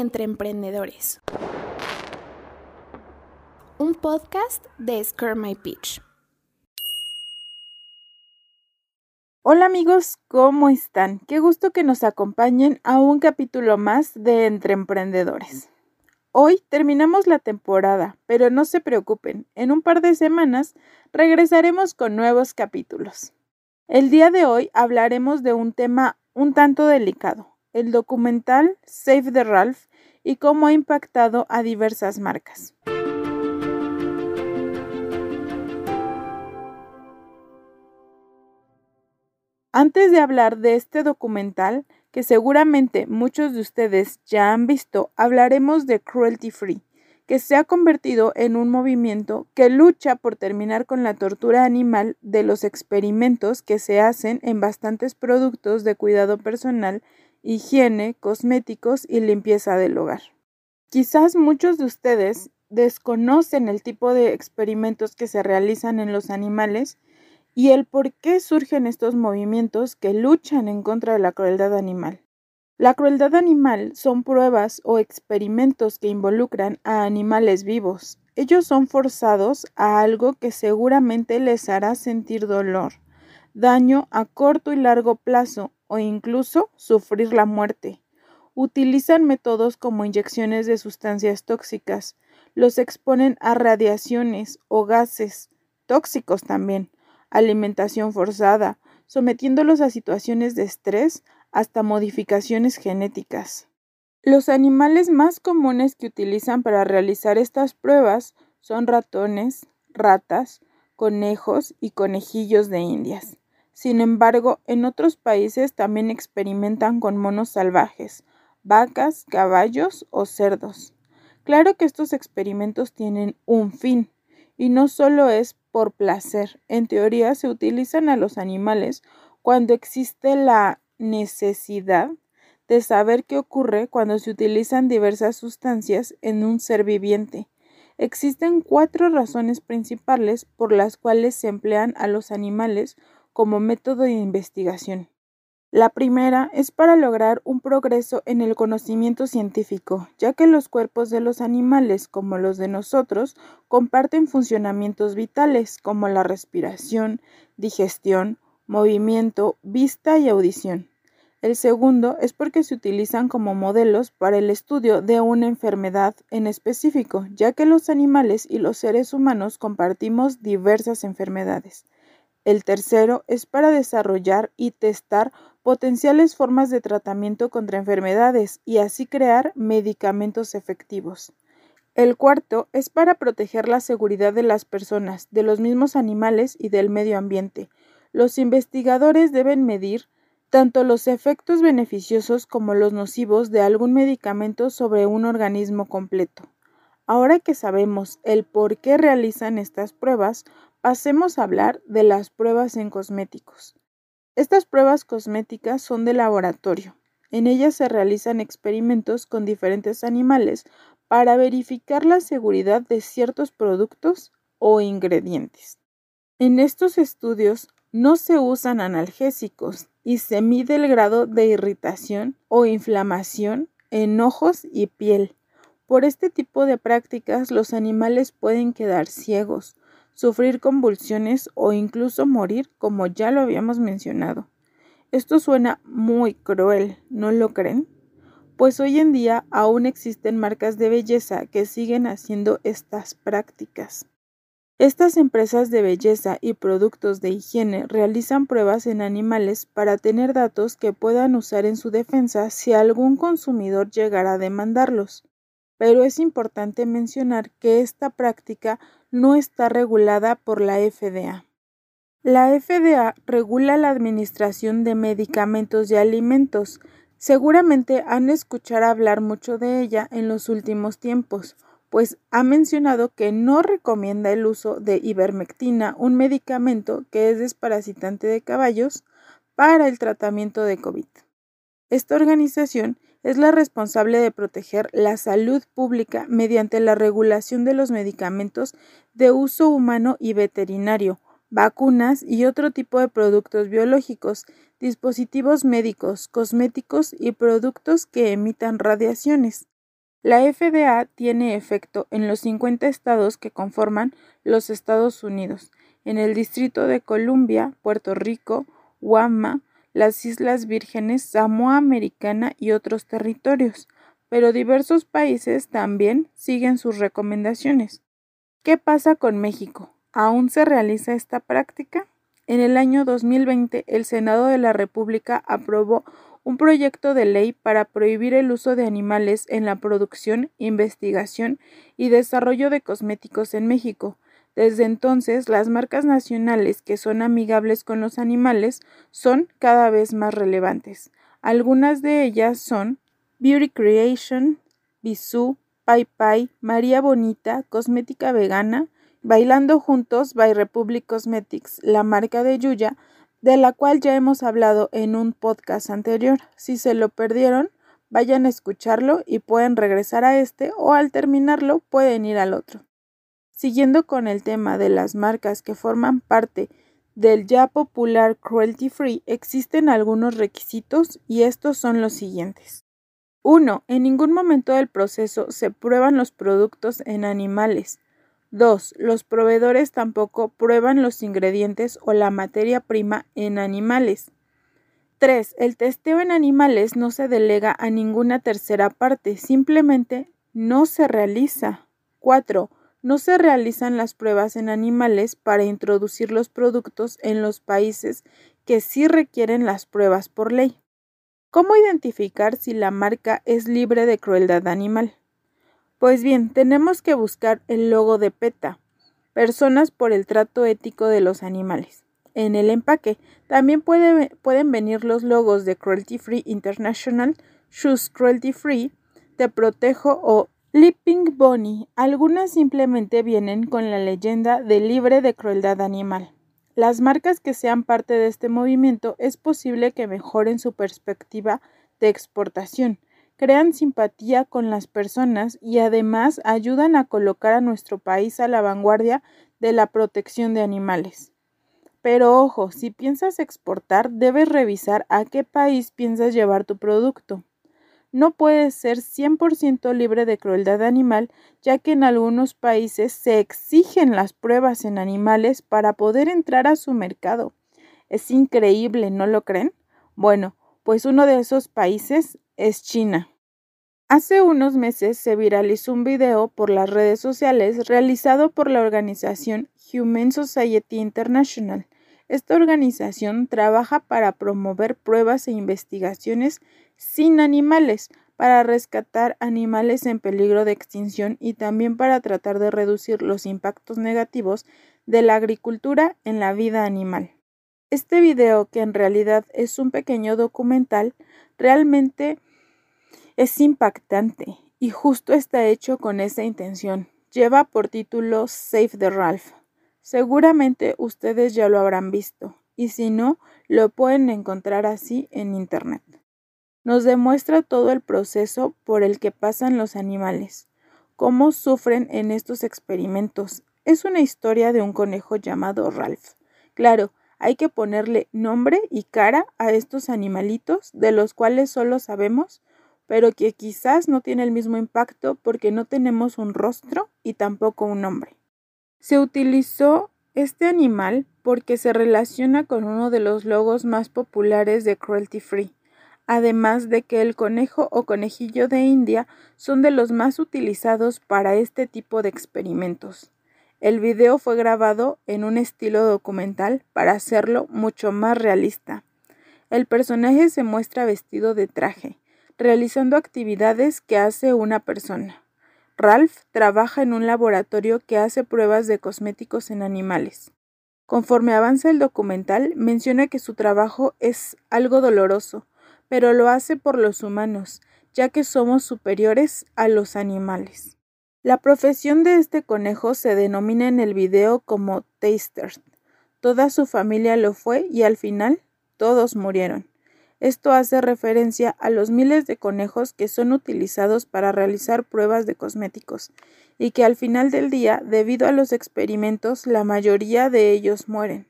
entre emprendedores. Un podcast de Scare My Pitch. Hola amigos, ¿cómo están? Qué gusto que nos acompañen a un capítulo más de Entre Emprendedores. Hoy terminamos la temporada, pero no se preocupen, en un par de semanas regresaremos con nuevos capítulos. El día de hoy hablaremos de un tema un tanto delicado, el documental Save the Ralph y cómo ha impactado a diversas marcas. Antes de hablar de este documental, que seguramente muchos de ustedes ya han visto, hablaremos de Cruelty Free, que se ha convertido en un movimiento que lucha por terminar con la tortura animal de los experimentos que se hacen en bastantes productos de cuidado personal higiene, cosméticos y limpieza del hogar. Quizás muchos de ustedes desconocen el tipo de experimentos que se realizan en los animales y el por qué surgen estos movimientos que luchan en contra de la crueldad animal. La crueldad animal son pruebas o experimentos que involucran a animales vivos. Ellos son forzados a algo que seguramente les hará sentir dolor, daño a corto y largo plazo o incluso sufrir la muerte. Utilizan métodos como inyecciones de sustancias tóxicas, los exponen a radiaciones o gases tóxicos también, alimentación forzada, sometiéndolos a situaciones de estrés hasta modificaciones genéticas. Los animales más comunes que utilizan para realizar estas pruebas son ratones, ratas, conejos y conejillos de indias. Sin embargo, en otros países también experimentan con monos salvajes, vacas, caballos o cerdos. Claro que estos experimentos tienen un fin, y no solo es por placer. En teoría se utilizan a los animales cuando existe la necesidad de saber qué ocurre cuando se utilizan diversas sustancias en un ser viviente. Existen cuatro razones principales por las cuales se emplean a los animales como método de investigación. La primera es para lograr un progreso en el conocimiento científico, ya que los cuerpos de los animales, como los de nosotros, comparten funcionamientos vitales como la respiración, digestión, movimiento, vista y audición. El segundo es porque se utilizan como modelos para el estudio de una enfermedad en específico, ya que los animales y los seres humanos compartimos diversas enfermedades. El tercero es para desarrollar y testar potenciales formas de tratamiento contra enfermedades y así crear medicamentos efectivos. El cuarto es para proteger la seguridad de las personas, de los mismos animales y del medio ambiente. Los investigadores deben medir tanto los efectos beneficiosos como los nocivos de algún medicamento sobre un organismo completo. Ahora que sabemos el por qué realizan estas pruebas, pasemos a hablar de las pruebas en cosméticos. Estas pruebas cosméticas son de laboratorio. En ellas se realizan experimentos con diferentes animales para verificar la seguridad de ciertos productos o ingredientes. En estos estudios no se usan analgésicos y se mide el grado de irritación o inflamación en ojos y piel. Por este tipo de prácticas los animales pueden quedar ciegos, sufrir convulsiones o incluso morir, como ya lo habíamos mencionado. Esto suena muy cruel, ¿no lo creen? Pues hoy en día aún existen marcas de belleza que siguen haciendo estas prácticas. Estas empresas de belleza y productos de higiene realizan pruebas en animales para tener datos que puedan usar en su defensa si algún consumidor llegara a demandarlos pero es importante mencionar que esta práctica no está regulada por la FDA. La FDA regula la administración de medicamentos y alimentos. Seguramente han escuchado hablar mucho de ella en los últimos tiempos, pues ha mencionado que no recomienda el uso de ivermectina, un medicamento que es desparasitante de caballos, para el tratamiento de COVID. Esta organización es la responsable de proteger la salud pública mediante la regulación de los medicamentos de uso humano y veterinario, vacunas y otro tipo de productos biológicos, dispositivos médicos, cosméticos y productos que emitan radiaciones. La FDA tiene efecto en los 50 estados que conforman los Estados Unidos, en el Distrito de Columbia, Puerto Rico, Guam, las Islas Vírgenes, Samoa Americana y otros territorios, pero diversos países también siguen sus recomendaciones. ¿Qué pasa con México? ¿Aún se realiza esta práctica? En el año 2020, el Senado de la República aprobó un proyecto de ley para prohibir el uso de animales en la producción, investigación y desarrollo de cosméticos en México. Desde entonces, las marcas nacionales que son amigables con los animales son cada vez más relevantes. Algunas de ellas son Beauty Creation, Bisú, Pai Pai, María Bonita, Cosmética Vegana, Bailando Juntos by Republic Cosmetics, la marca de Yuya, de la cual ya hemos hablado en un podcast anterior. Si se lo perdieron, vayan a escucharlo y pueden regresar a este o al terminarlo pueden ir al otro. Siguiendo con el tema de las marcas que forman parte del ya popular cruelty free, existen algunos requisitos y estos son los siguientes. 1. En ningún momento del proceso se prueban los productos en animales. 2. Los proveedores tampoco prueban los ingredientes o la materia prima en animales. 3. El testeo en animales no se delega a ninguna tercera parte, simplemente no se realiza. 4. No se realizan las pruebas en animales para introducir los productos en los países que sí requieren las pruebas por ley. ¿Cómo identificar si la marca es libre de crueldad animal? Pues bien, tenemos que buscar el logo de PETA, Personas por el Trato Ético de los Animales. En el empaque también pueden venir los logos de Cruelty Free International, Shoes Cruelty Free, Te Protejo o Leaping Bunny. Algunas simplemente vienen con la leyenda de libre de crueldad animal. Las marcas que sean parte de este movimiento es posible que mejoren su perspectiva de exportación, crean simpatía con las personas y además ayudan a colocar a nuestro país a la vanguardia de la protección de animales. Pero ojo, si piensas exportar, debes revisar a qué país piensas llevar tu producto. No puedes ser 100% libre de crueldad animal, ya que en algunos países se exigen las pruebas en animales para poder entrar a su mercado. Es increíble, ¿no lo creen? Bueno, pues uno de esos países es China. Hace unos meses se viralizó un video por las redes sociales realizado por la organización Human Society International. Esta organización trabaja para promover pruebas e investigaciones sin animales, para rescatar animales en peligro de extinción y también para tratar de reducir los impactos negativos de la agricultura en la vida animal. Este video, que en realidad es un pequeño documental, realmente es impactante y justo está hecho con esa intención. Lleva por título Save the Ralph. Seguramente ustedes ya lo habrán visto y si no, lo pueden encontrar así en Internet. Nos demuestra todo el proceso por el que pasan los animales, cómo sufren en estos experimentos. Es una historia de un conejo llamado Ralph. Claro, hay que ponerle nombre y cara a estos animalitos de los cuales solo sabemos, pero que quizás no tiene el mismo impacto porque no tenemos un rostro y tampoco un nombre. Se utilizó este animal porque se relaciona con uno de los logos más populares de Cruelty Free, además de que el conejo o conejillo de India son de los más utilizados para este tipo de experimentos. El video fue grabado en un estilo documental para hacerlo mucho más realista. El personaje se muestra vestido de traje, realizando actividades que hace una persona. Ralph trabaja en un laboratorio que hace pruebas de cosméticos en animales. Conforme avanza el documental, menciona que su trabajo es algo doloroso, pero lo hace por los humanos, ya que somos superiores a los animales. La profesión de este conejo se denomina en el video como taster. Toda su familia lo fue y al final todos murieron. Esto hace referencia a los miles de conejos que son utilizados para realizar pruebas de cosméticos y que al final del día, debido a los experimentos, la mayoría de ellos mueren.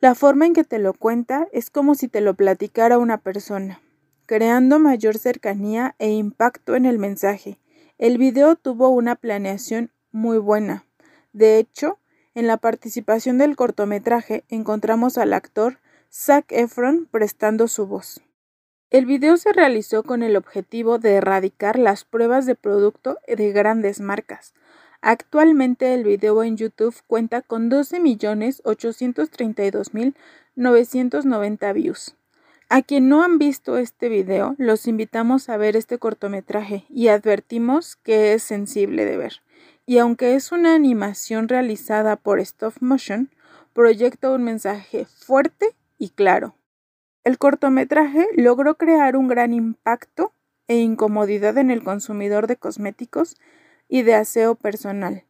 La forma en que te lo cuenta es como si te lo platicara una persona, creando mayor cercanía e impacto en el mensaje El video tuvo una planeación muy buena. De hecho, en la participación del cortometraje encontramos al actor Zac Efron prestando su voz. El video se realizó con el objetivo de erradicar las pruebas de producto de grandes marcas. Actualmente el video en YouTube cuenta con 12.832.990 views. A quien no han visto este video, los invitamos a ver este cortometraje y advertimos que es sensible de ver. Y aunque es una animación realizada por Stop Motion, proyecta un mensaje fuerte y claro. El cortometraje logró crear un gran impacto e incomodidad en el consumidor de cosméticos y de aseo personal,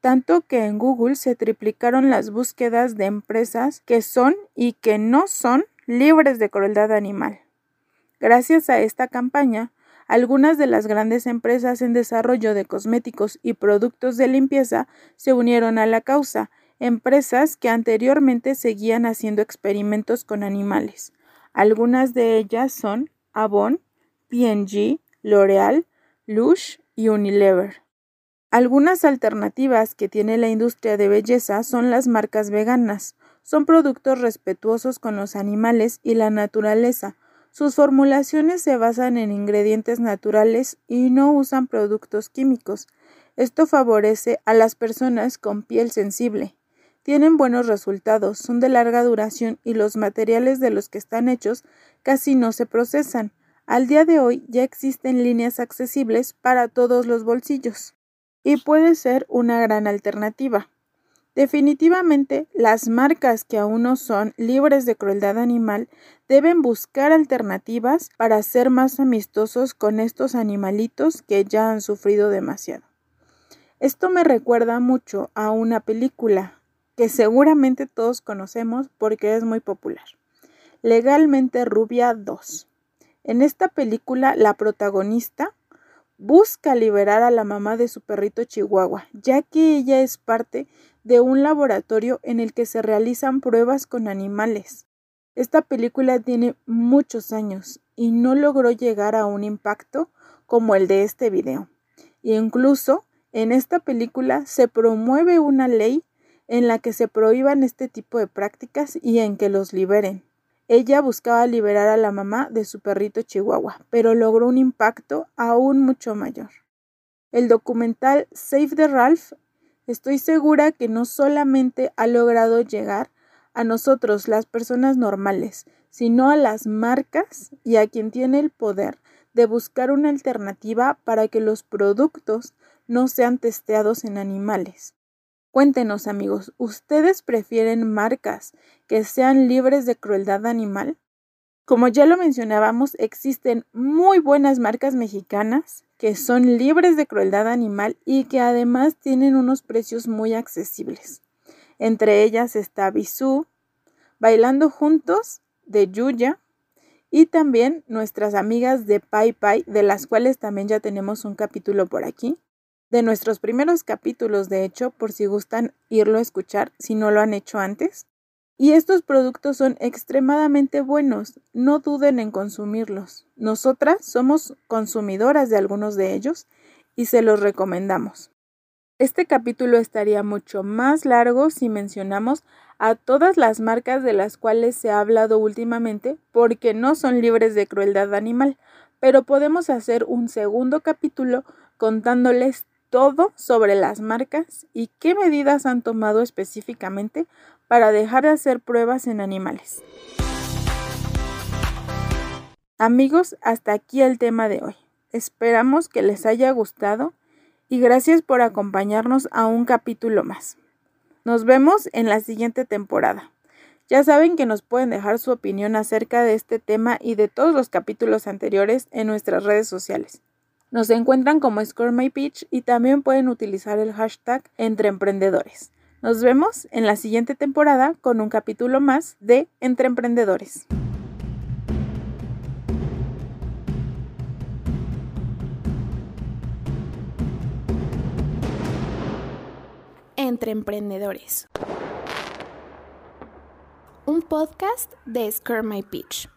tanto que en Google se triplicaron las búsquedas de empresas que son y que no son libres de crueldad animal. Gracias a esta campaña, algunas de las grandes empresas en desarrollo de cosméticos y productos de limpieza se unieron a la causa, empresas que anteriormente seguían haciendo experimentos con animales. Algunas de ellas son Avon, P&G, L'Oreal, Lush y Unilever. Algunas alternativas que tiene la industria de belleza son las marcas veganas, son productos respetuosos con los animales y la naturaleza. Sus formulaciones se basan en ingredientes naturales y no usan productos químicos. Esto favorece a las personas con piel sensible. Tienen buenos resultados, son de larga duración y los materiales de los que están hechos casi no se procesan. Al día de hoy ya existen líneas accesibles para todos los bolsillos y puede ser una gran alternativa. Definitivamente, las marcas que aún no son libres de crueldad animal deben buscar alternativas para ser más amistosos con estos animalitos que ya han sufrido demasiado. Esto me recuerda mucho a una película que seguramente todos conocemos porque es muy popular. Legalmente Rubia 2. En esta película la protagonista busca liberar a la mamá de su perrito chihuahua, ya que ella es parte de un laboratorio en el que se realizan pruebas con animales. Esta película tiene muchos años y no logró llegar a un impacto como el de este video. incluso en esta película se promueve una ley en la que se prohíban este tipo de prácticas y en que los liberen. Ella buscaba liberar a la mamá de su perrito chihuahua, pero logró un impacto aún mucho mayor. El documental Save the Ralph Estoy segura que no solamente ha logrado llegar a nosotros, las personas normales, sino a las marcas y a quien tiene el poder de buscar una alternativa para que los productos no sean testeados en animales. Cuéntenos amigos, ¿ustedes prefieren marcas que sean libres de crueldad animal? Como ya lo mencionábamos, existen muy buenas marcas mexicanas que son libres de crueldad animal y que además tienen unos precios muy accesibles. Entre ellas está Bisú, Bailando Juntos de Yuya y también nuestras amigas de Pai Pai, de las cuales también ya tenemos un capítulo por aquí. De nuestros primeros capítulos, de hecho, por si gustan irlo a escuchar si no lo han hecho antes. Y estos productos son extremadamente buenos, no duden en consumirlos. Nosotras somos consumidoras de algunos de ellos y se los recomendamos. Este capítulo estaría mucho más largo si mencionamos a todas las marcas de las cuales se ha hablado últimamente porque no son libres de crueldad animal, pero podemos hacer un segundo capítulo contándoles todo sobre las marcas y qué medidas han tomado específicamente para dejar de hacer pruebas en animales. Amigos, hasta aquí el tema de hoy. Esperamos que les haya gustado y gracias por acompañarnos a un capítulo más. Nos vemos en la siguiente temporada. Ya saben que nos pueden dejar su opinión acerca de este tema y de todos los capítulos anteriores en nuestras redes sociales. Nos encuentran como Score My Pitch y también pueden utilizar el hashtag Entre Emprendedores. Nos vemos en la siguiente temporada con un capítulo más de Entre Emprendedores. Un podcast de Scare My Pitch.